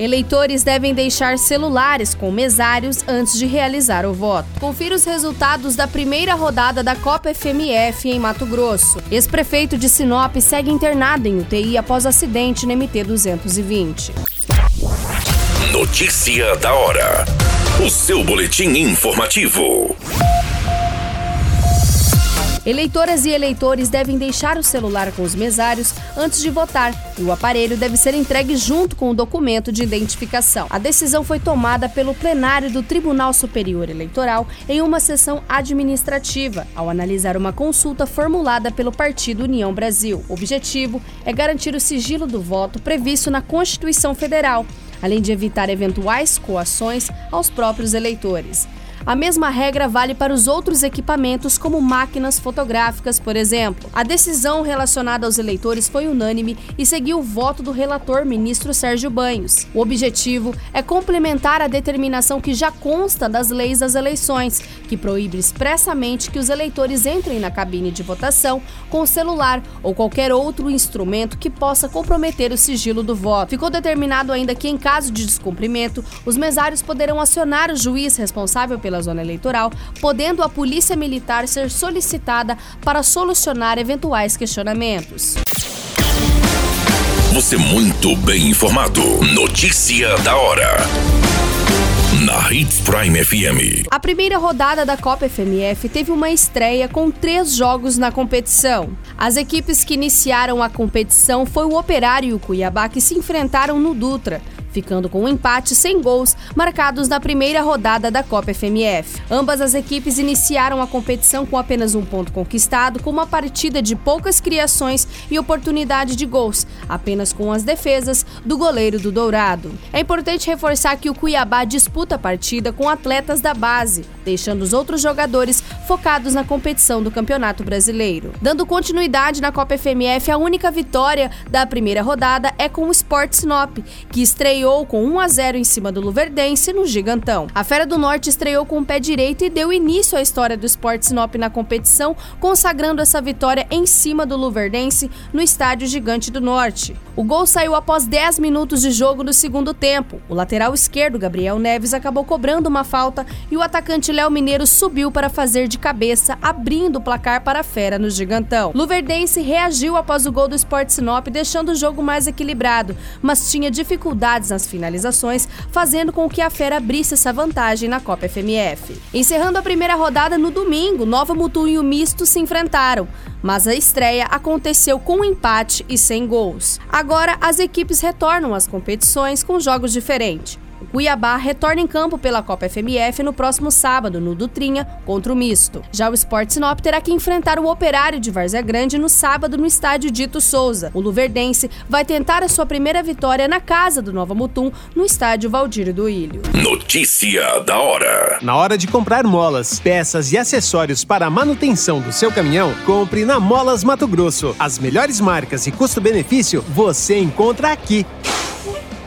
Eleitores devem deixar celulares com mesários antes de realizar o voto. Confira os resultados da primeira rodada da Copa FMF em Mato Grosso. Ex-prefeito de Sinop segue internado em UTI após acidente na MT 220. Notícia da hora. O seu boletim informativo. Eleitoras e eleitores devem deixar o celular com os mesários antes de votar e o aparelho deve ser entregue junto com o documento de identificação. A decisão foi tomada pelo plenário do Tribunal Superior Eleitoral em uma sessão administrativa, ao analisar uma consulta formulada pelo Partido União Brasil. O objetivo é garantir o sigilo do voto previsto na Constituição Federal, além de evitar eventuais coações aos próprios eleitores. A mesma regra vale para os outros equipamentos, como máquinas fotográficas, por exemplo. A decisão relacionada aos eleitores foi unânime e seguiu o voto do relator, ministro Sérgio Banhos. O objetivo é complementar a determinação que já consta das leis das eleições, que proíbe expressamente que os eleitores entrem na cabine de votação com o celular ou qualquer outro instrumento que possa comprometer o sigilo do voto. Ficou determinado ainda que, em caso de descumprimento, os mesários poderão acionar o juiz responsável pela pela zona eleitoral, podendo a Polícia Militar ser solicitada para solucionar eventuais questionamentos. Você muito bem informado. Notícia da hora na Hits Prime FM. A primeira rodada da Copa FMF teve uma estreia com três jogos na competição. As equipes que iniciaram a competição foi o Operário e o Cuiabá que se enfrentaram no Dutra ficando com um empate sem gols marcados na primeira rodada da Copa FMF. Ambas as equipes iniciaram a competição com apenas um ponto conquistado, com uma partida de poucas criações e oportunidade de gols, apenas com as defesas do goleiro do Dourado. É importante reforçar que o Cuiabá disputa a partida com atletas da base, deixando os outros jogadores focados na competição do Campeonato Brasileiro. Dando continuidade na Copa FMF, a única vitória da primeira rodada é com o Sport Sinop, que estreia estreou com 1 a 0 em cima do Luverdense no Gigantão. A Fera do Norte estreou com o pé direito e deu início à história do Sport Sinop na competição, consagrando essa vitória em cima do Luverdense no estádio Gigante do Norte. O gol saiu após 10 minutos de jogo no segundo tempo. O lateral esquerdo, Gabriel Neves, acabou cobrando uma falta e o atacante Léo Mineiro subiu para fazer de cabeça, abrindo o placar para a Fera no Gigantão. Luverdense reagiu após o gol do Sport Sinop, deixando o jogo mais equilibrado, mas tinha dificuldades nas finalizações, fazendo com que a Fera abrisse essa vantagem na Copa FMF. Encerrando a primeira rodada no domingo, Nova Mutum e o Misto se enfrentaram, mas a estreia aconteceu com um empate e sem gols. Agora as equipes retornam às competições com jogos diferentes. O Cuiabá retorna em campo pela Copa FMF no próximo sábado, no Dutrinha, contra o Misto. Já o Sport Sinop terá que enfrentar o Operário de Várzea Grande no sábado no estádio Dito Souza. O Luverdense vai tentar a sua primeira vitória na casa do Nova Mutum, no estádio Valdir do Ilho. Notícia da hora. Na hora de comprar molas, peças e acessórios para a manutenção do seu caminhão, compre na Molas Mato Grosso. As melhores marcas e custo-benefício você encontra aqui.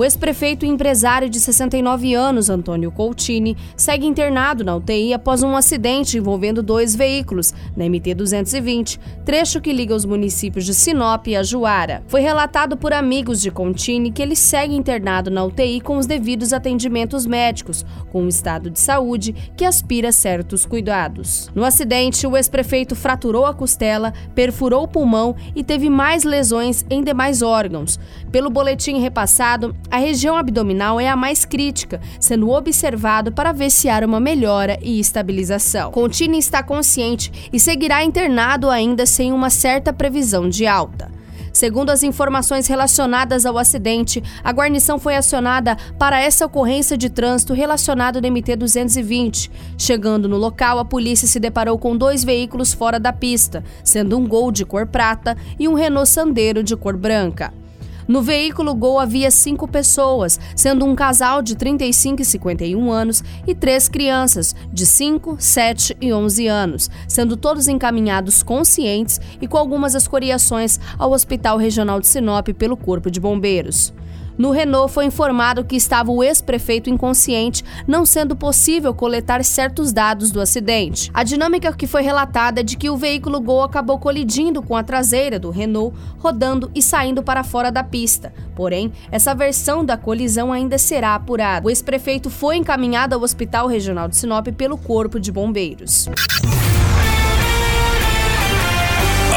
O ex-prefeito e empresário de 69 anos, Antônio Coutini, segue internado na UTI após um acidente envolvendo dois veículos na MT-220, trecho que liga os municípios de Sinop e Ajuara. Foi relatado por amigos de Coutini que ele segue internado na UTI com os devidos atendimentos médicos, com um estado de saúde que aspira certos cuidados. No acidente, o ex-prefeito fraturou a costela, perfurou o pulmão e teve mais lesões em demais órgãos. Pelo boletim repassado, a região abdominal é a mais crítica, sendo observado para ver se há uma melhora e estabilização. Contini está consciente e seguirá internado ainda sem uma certa previsão de alta. Segundo as informações relacionadas ao acidente, a guarnição foi acionada para essa ocorrência de trânsito relacionado ao MT-220. Chegando no local, a polícia se deparou com dois veículos fora da pista, sendo um Gol de cor prata e um Renault Sandero de cor branca. No veículo Gol havia cinco pessoas, sendo um casal de 35 e 51 anos e três crianças de 5, 7 e 11 anos, sendo todos encaminhados conscientes e com algumas escoriações ao Hospital Regional de Sinop pelo Corpo de Bombeiros. No Renault foi informado que estava o ex-prefeito inconsciente, não sendo possível coletar certos dados do acidente. A dinâmica que foi relatada é de que o veículo Gol acabou colidindo com a traseira do Renault, rodando e saindo para fora da pista. Porém, essa versão da colisão ainda será apurada. O ex-prefeito foi encaminhado ao Hospital Regional de Sinop pelo Corpo de Bombeiros.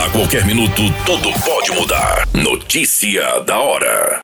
A qualquer minuto, tudo pode mudar. Notícia da hora.